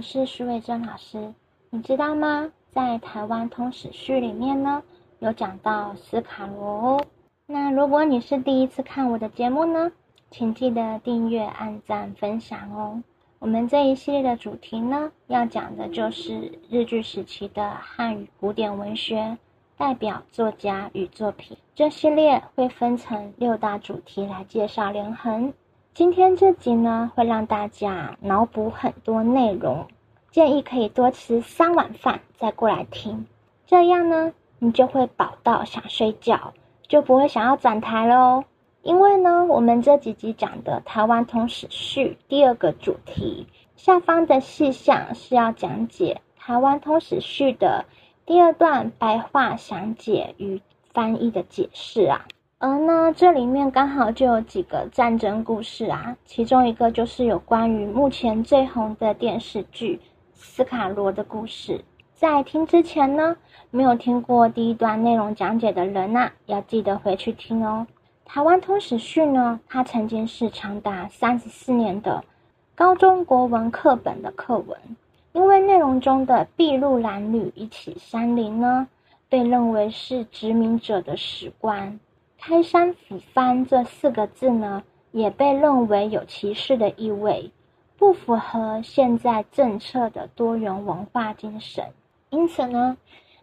我是徐伟珍老师。你知道吗？在台湾通史序里面呢，有讲到斯卡罗哦。那如果你是第一次看我的节目呢，请记得订阅、按赞、分享哦。我们这一系列的主题呢，要讲的就是日据时期的汉语古典文学代表作家与作品。这系列会分成六大主题来介绍连横。今天这集呢，会让大家脑补很多内容，建议可以多吃三碗饭再过来听，这样呢，你就会饱到想睡觉，就不会想要转台喽。因为呢，我们这几集讲的《台湾通史序》第二个主题下方的细项是要讲解《台湾通史序》的第二段白话详解与翻译的解释啊。而呢，这里面刚好就有几个战争故事啊，其中一个就是有关于目前最红的电视剧《斯卡罗》的故事。在听之前呢，没有听过第一段内容讲解的人呐，要记得回去听哦。台湾通史序呢，它曾经是长达三十四年的高中国文课本的课文，因为内容中的筚路蓝缕一起山林呢，被认为是殖民者的史观。开山抚番这四个字呢，也被认为有歧视的意味，不符合现在政策的多元文化精神。因此呢，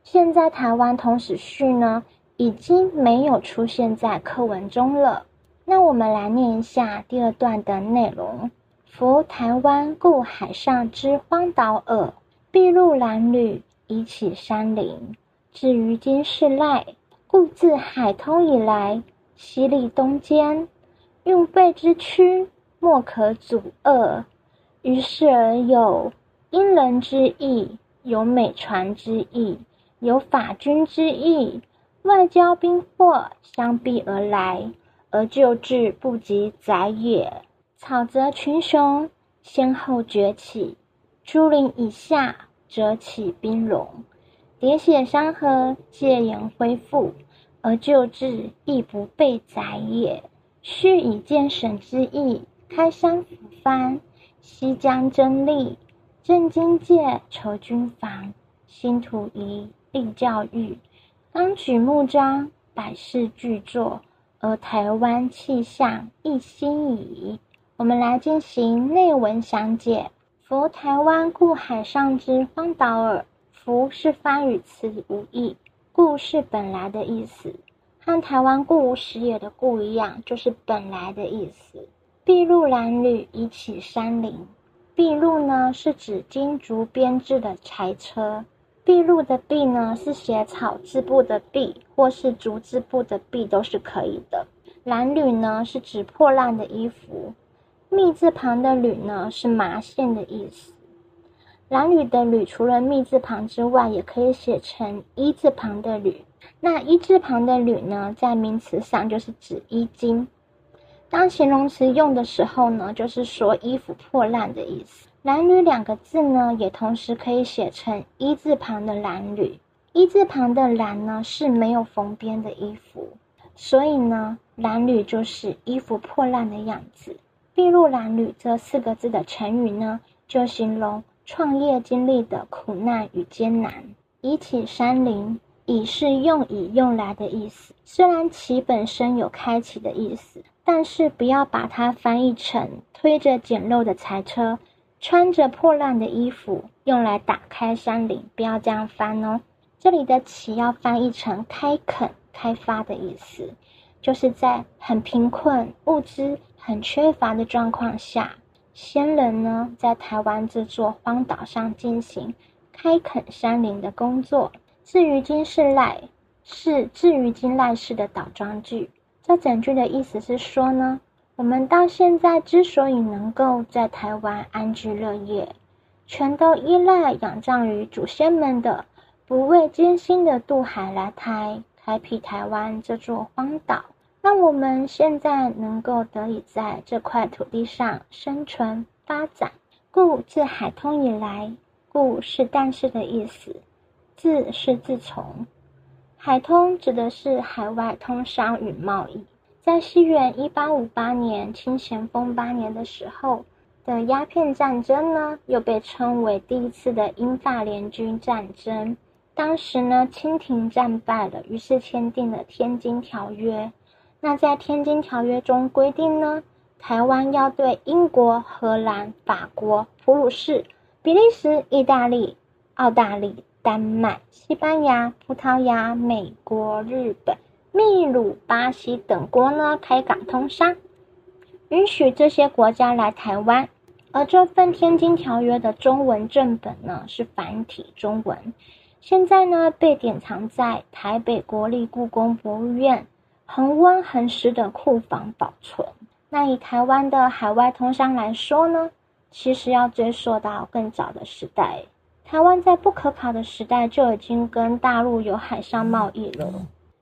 现在台湾通史序呢，已经没有出现在课文中了。那我们来念一下第二段的内容：夫台湾故海上之荒岛耳，筚路蓝缕，以启山林。至于今世赖。故自海通以来，西利东间，用备之躯，莫可阻遏。于是而有因人之意，有美船之意，有法军之意，外交兵祸相逼而来，而救治不及宰也。草泽群雄先后崛起，竹林以下则起兵戎。喋血山河，戒严恢复，而旧志亦不被载也。须以建省之意，开山抚番，西江争利，镇经界，筹军防，新土夷，立教育，当举目章，百事俱作，而台湾气象亦新矣。我们来进行内文详解。夫台湾故海上之荒岛耳。福是翻语词无义，故是本来的意思，和台湾故无实也的故一样，就是本来的意思。筚路蓝缕，以启山林。筚路呢，是指金竹编制的柴车。筚路的筚呢，是写草字部的筚，或是竹字部的筚都是可以的。蓝缕呢，是指破烂的衣服。密字旁的缕呢，是麻线的意思。褴褛的褛，除了密字旁之外，也可以写成一字旁的褛。那一字旁的褛呢，在名词上就是指衣襟。当形容词用的时候呢，就是说衣服破烂的意思。褴褛两个字呢，也同时可以写成一字旁的褴褛。一字旁的蓝呢，是没有缝边的衣服，所以呢，褴褛就是衣服破烂的样子。筚路蓝缕这四个字的成语呢，就形容。创业经历的苦难与艰难，以启山林，以是用以用来的意思。虽然其本身有开启的意思，但是不要把它翻译成推着简陋的柴车，穿着破烂的衣服，用来打开山林。不要这样翻哦。这里的启要翻译成开垦、开发的意思，就是在很贫困、物资很缺乏的状况下。先人呢，在台湾这座荒岛上进行开垦山林的工作。至于今世赖，是至于今赖世的倒装句。这整句的意思是说呢，我们到现在之所以能够在台湾安居乐业，全都依赖仰仗于祖先们的不畏艰辛的渡海来台，开辟台湾这座荒岛。让我们现在能够得以在这块土地上生存发展，故自海通以来，故是但是的意思。自是自从，海通指的是海外通商与贸易。在西元一八五八年清咸丰八年的时候，的鸦片战争呢，又被称为第一次的英法联军战争。当时呢，清廷战败了，于是签订了《天津条约》。那在《天津条约》中规定呢，台湾要对英国、荷兰、法国、普鲁士、比利时、意大利、澳大利、丹麦、西班牙、葡萄牙、美国、日本、秘鲁、巴西等国呢开港通商，允许这些国家来台湾。而这份《天津条约》的中文正本呢是繁体中文，现在呢被典藏在台北国立故宫博物院恒温恒湿的库房保存。那以台湾的海外通商来说呢，其实要追溯到更早的时代，台湾在不可考的时代就已经跟大陆有海上贸易了，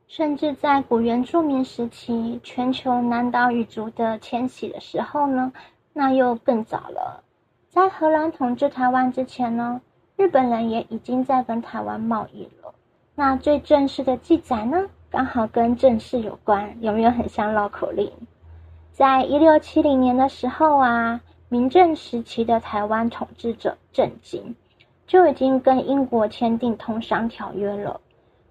甚至在古原住民时期，全球南岛语族的迁徙的时候呢。那又更早了，在荷兰统治台湾之前呢，日本人也已经在跟台湾贸易了。那最正式的记载呢，刚好跟正式有关，有没有很像绕口令？在一六七零年的时候啊，明正时期的台湾统治者郑经就已经跟英国签订通商条约了，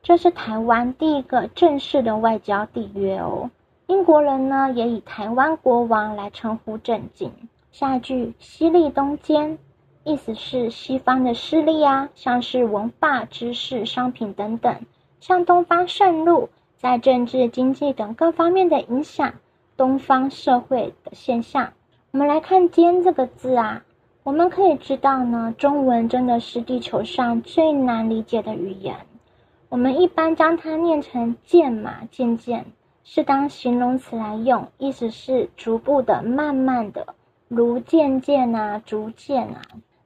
这是台湾第一个正式的外交缔约哦。英国人呢，也以台湾国王来称呼郑经。下一句“西利东坚”，意思是西方的势力啊，像是文化、知识、商品等等，向东方渗入，在政治、经济等各方面的影响东方社会的现象。我们来看“奸”这个字啊，我们可以知道呢，中文真的是地球上最难理解的语言。我们一般将它念成“渐”嘛，渐渐。是当形容词来用，意思是逐步的、慢慢的，如渐渐啊、逐渐啊。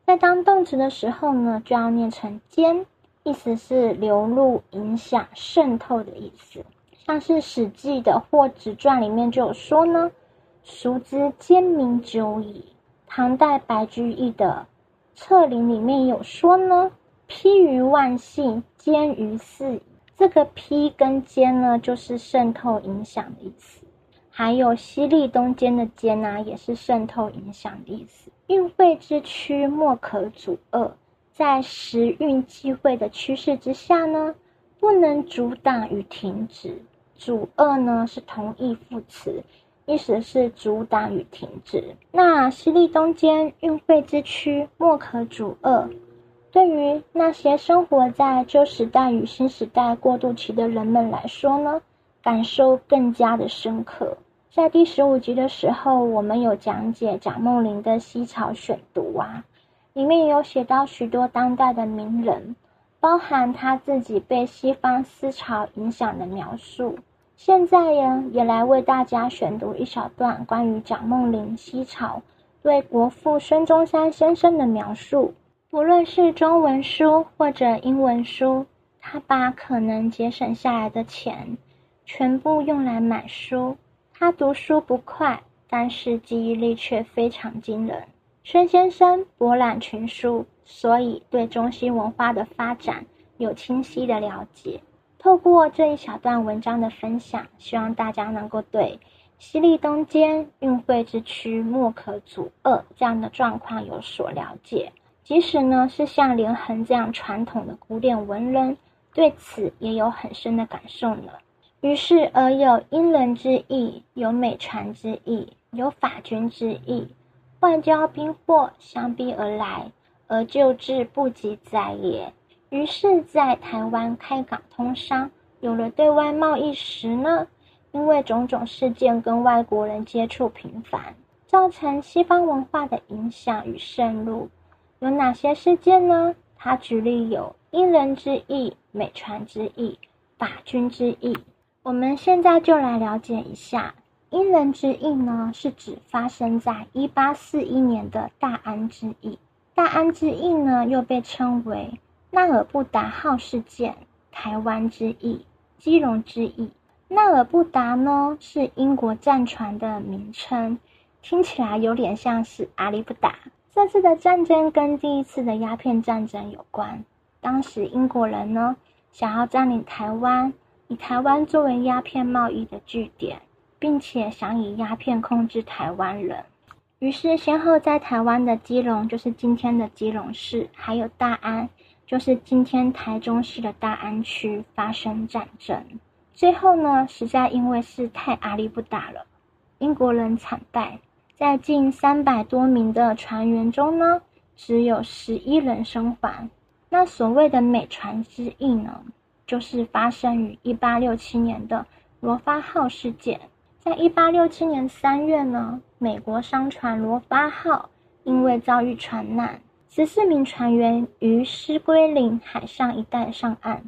在当动词的时候呢，就要念成兼，意思是流入、影响、渗透的意思。像是《史记》的《霍子传》里面就有说呢：“孰知奸民久矣。”唐代白居易的《策林》里面有说呢：“披于万姓，奸于四这个“披”跟“奸”呢，就是渗透影响的意思。还有“西历东间”的“间”啊，也是渗透影响的意思。运会之躯，莫可阻遏。在时运际会的趋势之下呢，不能阻挡与停止。阻遏呢是同义副词，意思是阻挡与停止。那“西历东间，运会之趋，莫可阻遏。对于那些生活在旧时代与新时代过渡期的人们来说呢，感受更加的深刻。在第十五集的时候，我们有讲解蒋梦麟的《西潮选读》啊，里面有写到许多当代的名人，包含他自己被西方思潮影响的描述。现在呀，也来为大家选读一小段关于蒋梦麟西潮对国父孙中山先生的描述。不论是中文书或者英文书，他把可能节省下来的钱全部用来买书。他读书不快，但是记忆力却非常惊人。孙先生博览群书，所以对中西文化的发展有清晰的了解。透过这一小段文章的分享，希望大家能够对“西历东间，运会之区，莫可阻遏”这样的状况有所了解。即使呢是像连横这样传统的古典文人，对此也有很深的感受呢。于是，而有英人之意，有美传之意，有法军之意，外交兵祸相逼而来，而救治不及在也。于是，在台湾开港通商，有了对外贸易时呢，因为种种事件跟外国人接触频繁，造成西方文化的影响与渗入。有哪些事件呢？他举例有英人之意、美船之意、法军之意。我们现在就来了解一下英人之役呢，是指发生在一八四一年的大安之役。大安之役呢，又被称为纳尔布达号事件、台湾之役、基隆之役。纳尔布达呢，是英国战船的名称，听起来有点像是阿里不达。这次的战争跟第一次的鸦片战争有关。当时英国人呢想要占领台湾，以台湾作为鸦片贸易的据点，并且想以鸦片控制台湾人。于是先后在台湾的基隆，就是今天的基隆市，还有大安，就是今天台中市的大安区发生战争。最后呢，实在因为是太压力不大了，英国人惨败，在近三百多名的船员中呢，只有十一人生还。那所谓的美船之役呢，就是发生于一八六七年的罗发号事件。在一八六七年三月呢，美国商船罗巴号因为遭遇船难，十四名船员于狮龟岭海上一带上岸。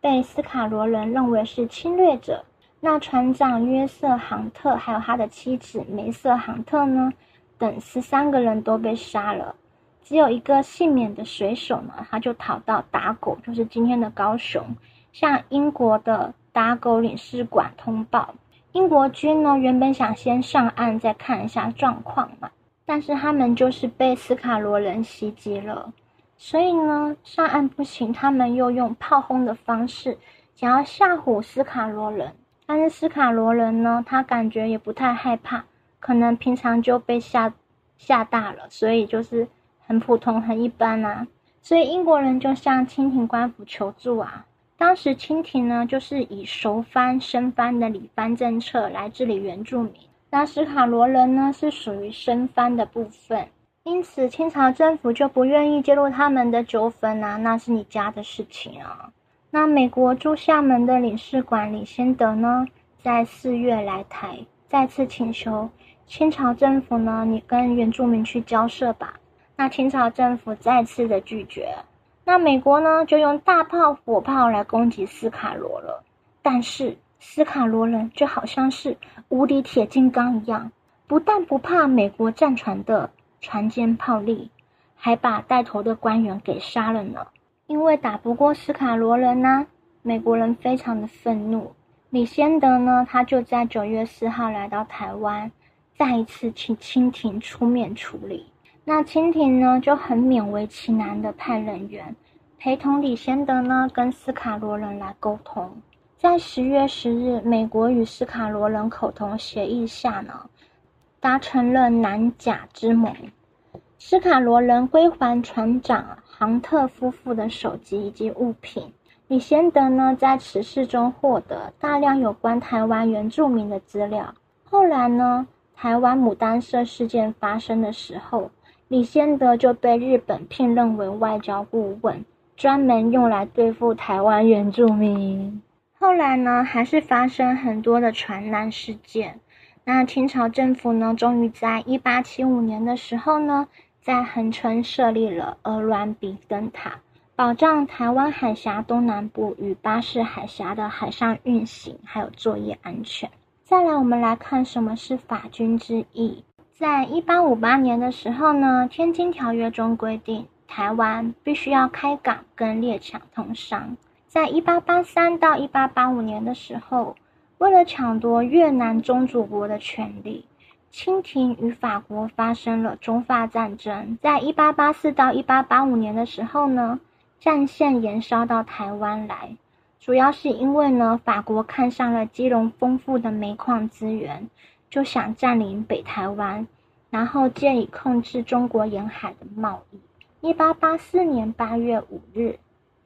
被斯卡罗人认为是侵略者，那船长约瑟·杭特还有他的妻子梅瑟·杭特呢，等十三个人都被杀了，只有一个幸免的水手呢，他就逃到打狗，就是今天的高雄，向英国的打狗领事馆通报。英国军呢，原本想先上岸再看一下状况嘛，但是他们就是被斯卡罗人袭击了。所以呢，上岸不行，他们又用炮轰的方式，想要吓唬斯卡罗人。但是斯卡罗人呢，他感觉也不太害怕，可能平常就被吓吓大了，所以就是很普通、很一般啊。所以英国人就向清廷官府求助啊。当时清廷呢，就是以熟番、生番的理番政策来治理原住民。那史卡罗人呢，是属于生番的部分。因此，清朝政府就不愿意介入他们的纠纷啊，那是你家的事情啊。那美国驻厦门的领事馆李先德呢，在四月来台，再次请求清朝政府呢，你跟原住民去交涉吧。那清朝政府再次的拒绝。那美国呢，就用大炮、火炮来攻击斯卡罗了。但是斯卡罗人就好像是无敌铁金刚一样，不但不怕美国战船的。船坚炮利，还把带头的官员给杀了呢。因为打不过斯卡罗人呢，美国人非常的愤怒。李先德呢，他就在九月四号来到台湾，再一次请清廷出面处理。那清廷呢，就很勉为其难的派人员陪同李先德呢，跟斯卡罗人来沟通。在十月十日，美国与斯卡罗人口头协议下呢。达成了南甲之盟，斯卡罗人归还船长杭特夫妇的手机以及物品。李先德呢，在此事中获得大量有关台湾原住民的资料。后来呢，台湾牡丹社事件发生的时候，李先德就被日本聘任为外交顾问，专门用来对付台湾原住民。后来呢，还是发生很多的船难事件。那清朝政府呢，终于在一八七五年的时候呢，在恒春设立了鹅銮鼻灯塔，保障台湾海峡东南部与巴士海峡的海上运行还有作业安全。再来，我们来看什么是法军之役。在一八五八年的时候呢，《天津条约》中规定，台湾必须要开港跟列强通商。在一八八三到一八八五年的时候。为了抢夺越南宗主国的权利，清廷与法国发生了中法战争。在一八八四到一八八五年的时候呢，战线延烧到台湾来，主要是因为呢，法国看上了基隆丰富的煤矿资源，就想占领北台湾，然后借以控制中国沿海的贸易。一八八四年八月五日，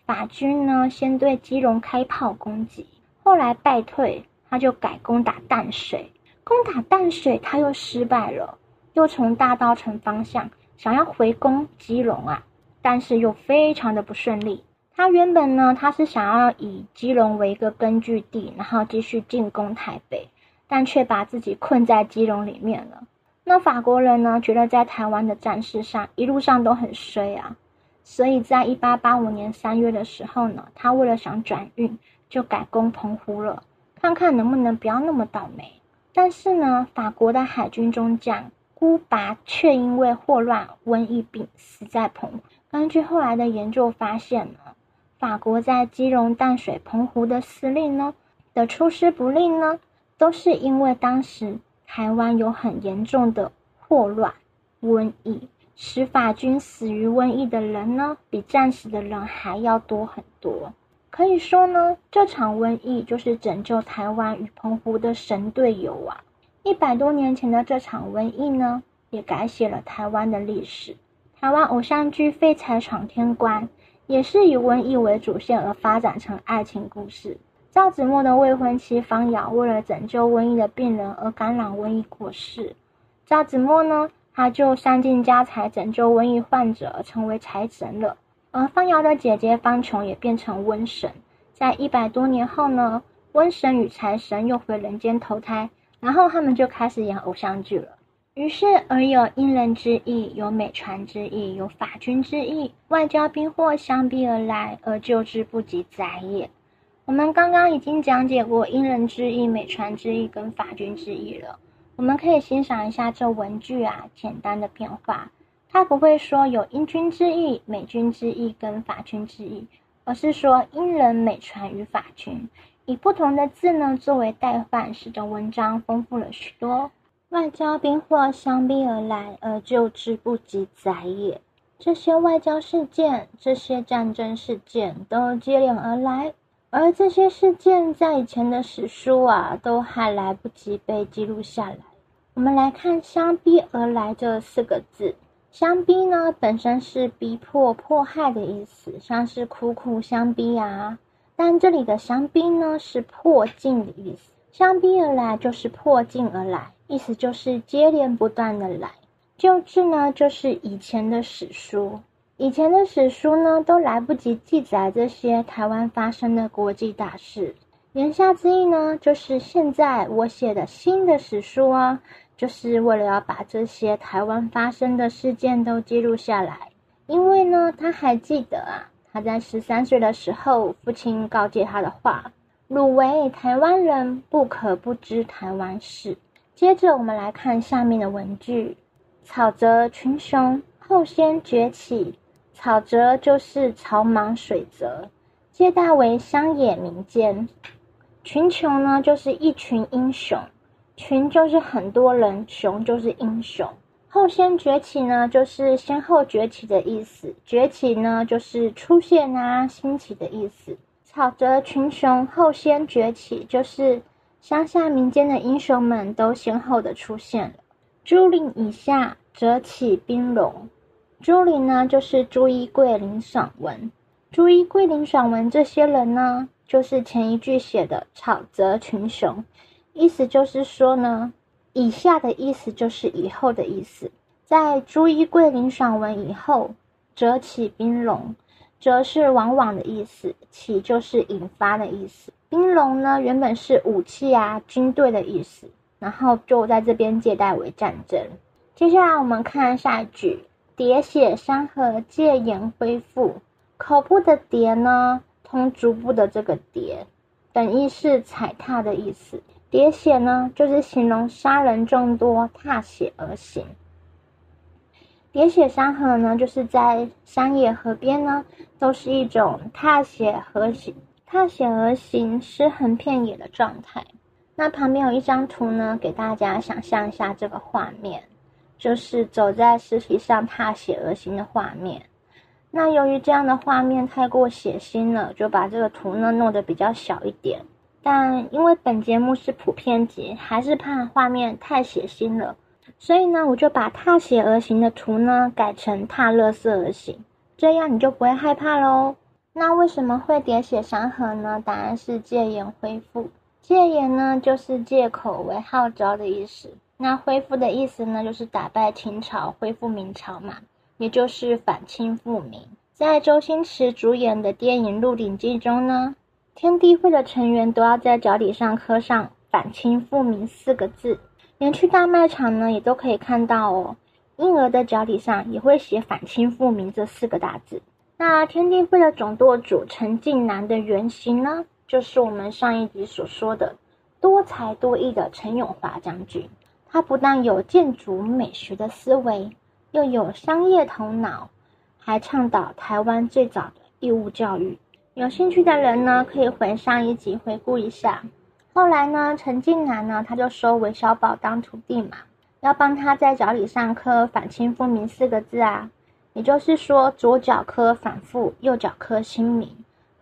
法军呢先对基隆开炮攻击，后来败退。他就改攻打淡水，攻打淡水他又失败了，又从大稻城方向想要回攻基隆啊，但是又非常的不顺利。他原本呢，他是想要以基隆为一个根据地，然后继续进攻台北，但却把自己困在基隆里面了。那法国人呢，觉得在台湾的战事上一路上都很衰啊，所以在一八八五年三月的时候呢，他为了想转运，就改攻澎湖了。看看能不能不要那么倒霉。但是呢，法国的海军中将孤拔却因为霍乱瘟疫病死在澎湖。根据后来的研究发现呢，法国在基隆、淡水、澎湖的司令呢的出师不利呢，都是因为当时台湾有很严重的霍乱瘟疫，使法军死于瘟疫的人呢，比战死的人还要多很多。可以说呢，这场瘟疫就是拯救台湾与澎湖的神队友啊！一百多年前的这场瘟疫呢，也改写了台湾的历史。台湾偶像剧《废柴闯天关》也是以瘟疫为主线而发展成爱情故事。赵子墨的未婚妻方瑶为了拯救瘟疫的病人而感染瘟疫过世，赵子墨呢，他就散尽家财拯救瘟疫患者，成为财神了。而方瑶的姐姐方琼也变成瘟神，在一百多年后呢，瘟神与财神又回人间投胎，然后他们就开始演偶像剧了。于是，而有因人之义，有美传之意，有法君之意，外交兵祸相逼而来，而救之不及哉也。我们刚刚已经讲解过因人之义、美传之意跟法军之意了，我们可以欣赏一下这文句啊简单的变化。它不会说有英君之意、美君之意跟法军之意，而是说因人、美传与法军，以不同的字呢作为代换，使得文章丰富了许多。外交兵祸相逼而来，而救之不及哉也。这些外交事件、这些战争事件都接连而来，而这些事件在以前的史书啊，都还来不及被记录下来。我们来看“相逼而来”这四个字，“相逼”呢本身是逼迫、迫害的意思，像是苦苦相逼啊。但这里的“相逼”呢是迫近的意思，“相逼而来”就是迫近而来。意思就是接连不断的来，旧志呢就是以前的史书，以前的史书呢都来不及记载这些台湾发生的国际大事。言下之意呢，就是现在我写的新的史书啊，就是为了要把这些台湾发生的事件都记录下来。因为呢，他还记得啊，他在十三岁的时候，父亲告诫他的话：“汝为台湾人，不可不知台湾事。”接着我们来看下面的文句：草泽群雄，后先崛起。草泽就是草莽水泽，皆大为乡野民间。群雄呢，就是一群英雄，群就是很多人，雄就是英雄。后先崛起呢，就是先后崛起的意思。崛起呢，就是出现啊，兴起的意思。草泽群雄，后先崛起，就是。乡下民间的英雄们都先后的出现了。朱陵以下，则起兵戎。朱陵呢，就是朱一桂、林爽文。朱一桂、林爽文这些人呢，就是前一句写的“草泽群雄”，意思就是说呢，以下的意思就是以后的意思。在朱一桂、林爽文以后，则起兵戎。则是往往的意思，起就是引发的意思。兵戎呢，原本是武器啊、军队的意思，然后就在这边借代为战争。接下来我们看下一句：喋血山河，戒严恢复。口部的喋呢，通足部的这个喋，本意是踩踏的意思。喋血呢，就是形容杀人众多，踏血而行。喋血山河呢，就是在山野河边呢，都是一种踏血而行、踏血而行、尸横遍野的状态。那旁边有一张图呢，给大家想象一下这个画面，就是走在尸体上踏血而行的画面。那由于这样的画面太过血腥了，就把这个图呢弄得比较小一点。但因为本节目是普遍级，还是怕画面太血腥了。所以呢，我就把踏血而行的图呢改成踏乐色而行，这样你就不会害怕喽。那为什么会喋血山河呢？答案是戒严恢复。戒严呢，就是借口为号召的意思。那恢复的意思呢，就是打败秦朝，恢复明朝嘛，也就是反清复明。在周星驰主演的电影《鹿鼎记》中呢，天地会的成员都要在脚底上刻上“反清复明”四个字。连去大卖场呢，也都可以看到哦。婴儿的脚底上也会写“反清复明”这四个大字。那天地会的总舵主陈近南的原型呢，就是我们上一集所说的多才多艺的陈永华将军。他不但有建筑美学的思维，又有商业头脑，还倡导台湾最早的义务教育。有兴趣的人呢，可以回上一集回顾一下。后来呢，陈近南呢，他就收韦小宝当徒弟嘛，要帮他在脚底上刻“反清复明”四个字啊。也就是说，左脚刻“反复”，右脚刻“清明”，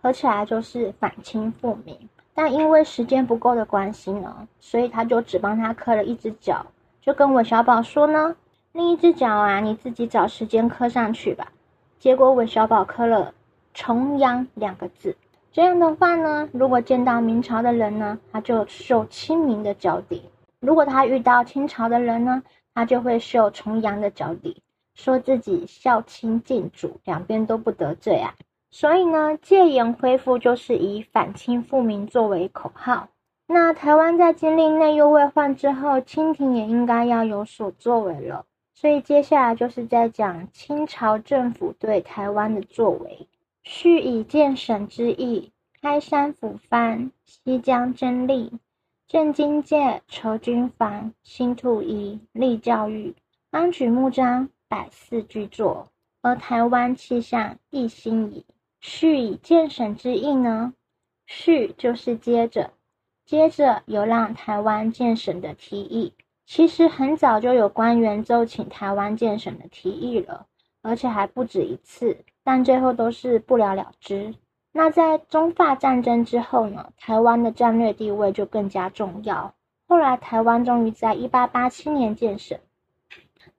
合起来就是“反清复明”。但因为时间不够的关系呢，所以他就只帮他刻了一只脚，就跟韦小宝说呢：“另一只脚啊，你自己找时间刻上去吧。结果韦小宝刻了“重阳”两个字。这样的话呢，如果见到明朝的人呢，他就绣清明的脚底；如果他遇到清朝的人呢，他就会绣重阳的脚底，说自己孝亲敬主，两边都不得罪啊。所以呢，戒严恢复就是以反清复明作为口号。那台湾在经历内忧外患之后，清廷也应该要有所作为了。所以接下来就是在讲清朝政府对台湾的作为。续以建省之意，开山抚番，西江征吏，镇经界，筹军防，兴土夷，立教育，纲举目张，百事俱作，而台湾气象一新矣。续以建省之意呢？续就是接着，接着有让台湾建省的提议。其实很早就有官员奏请台湾建省的提议了，而且还不止一次，但最后都是不了了之。那在中法战争之后呢？台湾的战略地位就更加重要。后来台湾终于在一八八七年建省。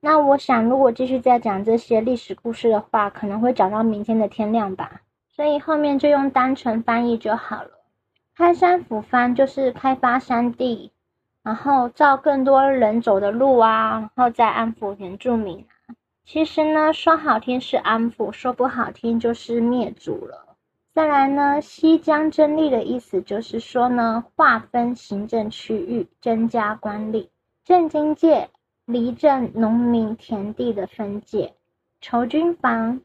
那我想，如果继续再讲这些历史故事的话，可能会讲到明天的天亮吧。所以后面就用单纯翻译就好了。开山抚番就是开发山地。然后造更多人走的路啊，然后再安抚原住民。其实呢，说好听是安抚，说不好听就是灭族了。再来呢，西江征吏的意思就是说呢，划分行政区域，增加官吏。镇经界，离镇农民田地的分界。筹军防，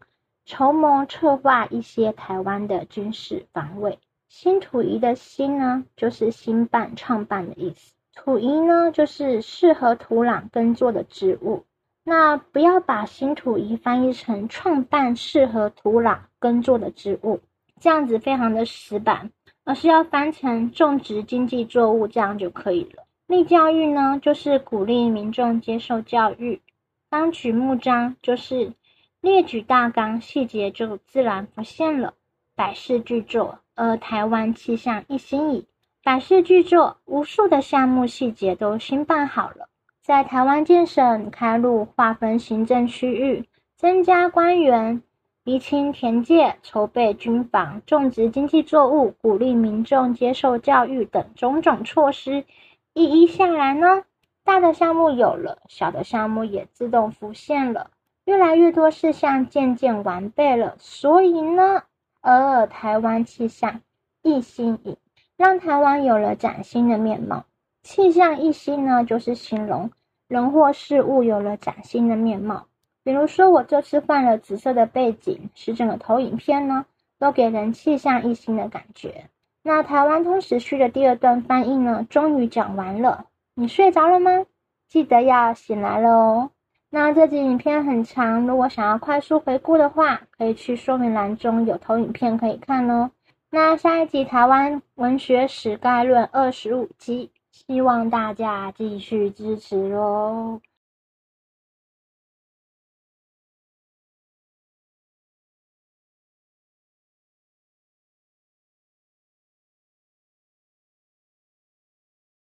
筹谋策划一些台湾的军事防卫。新土夷的新呢，就是新办、创办的意思。土夷呢，就是适合土壤耕作的植物。那不要把新土夷翻译成创办适合土壤耕作的植物，这样子非常的死板，而是要翻成种植经济作物，这样就可以了。立教育呢，就是鼓励民众接受教育。纲举目张，就是列举大纲，细节就自然浮现了。百事俱作，而台湾气象一新矣。百事俱作，无数的项目细节都新办好了。在台湾建省、开路、划分行政区域、增加官员、厘清田界、筹备军防、种植经济作物、鼓励民众接受教育等种种措施，一一下来呢，大的项目有了，小的项目也自动浮现了，越来越多事项渐渐完备了。所以呢，尔台湾气象一新颖。让台湾有了崭新的面貌，气象一新呢，就是形容人或事物有了崭新的面貌。比如说，我这次换了紫色的背景，使整个投影片呢，都给人气象一新的感觉。那台湾通史区的第二段翻译呢，终于讲完了。你睡着了吗？记得要醒来了哦。那这集影片很长，如果想要快速回顾的话，可以去说明栏中有投影片可以看哦。那下一集《台湾文学史概论》二十五集，希望大家继续支持喽。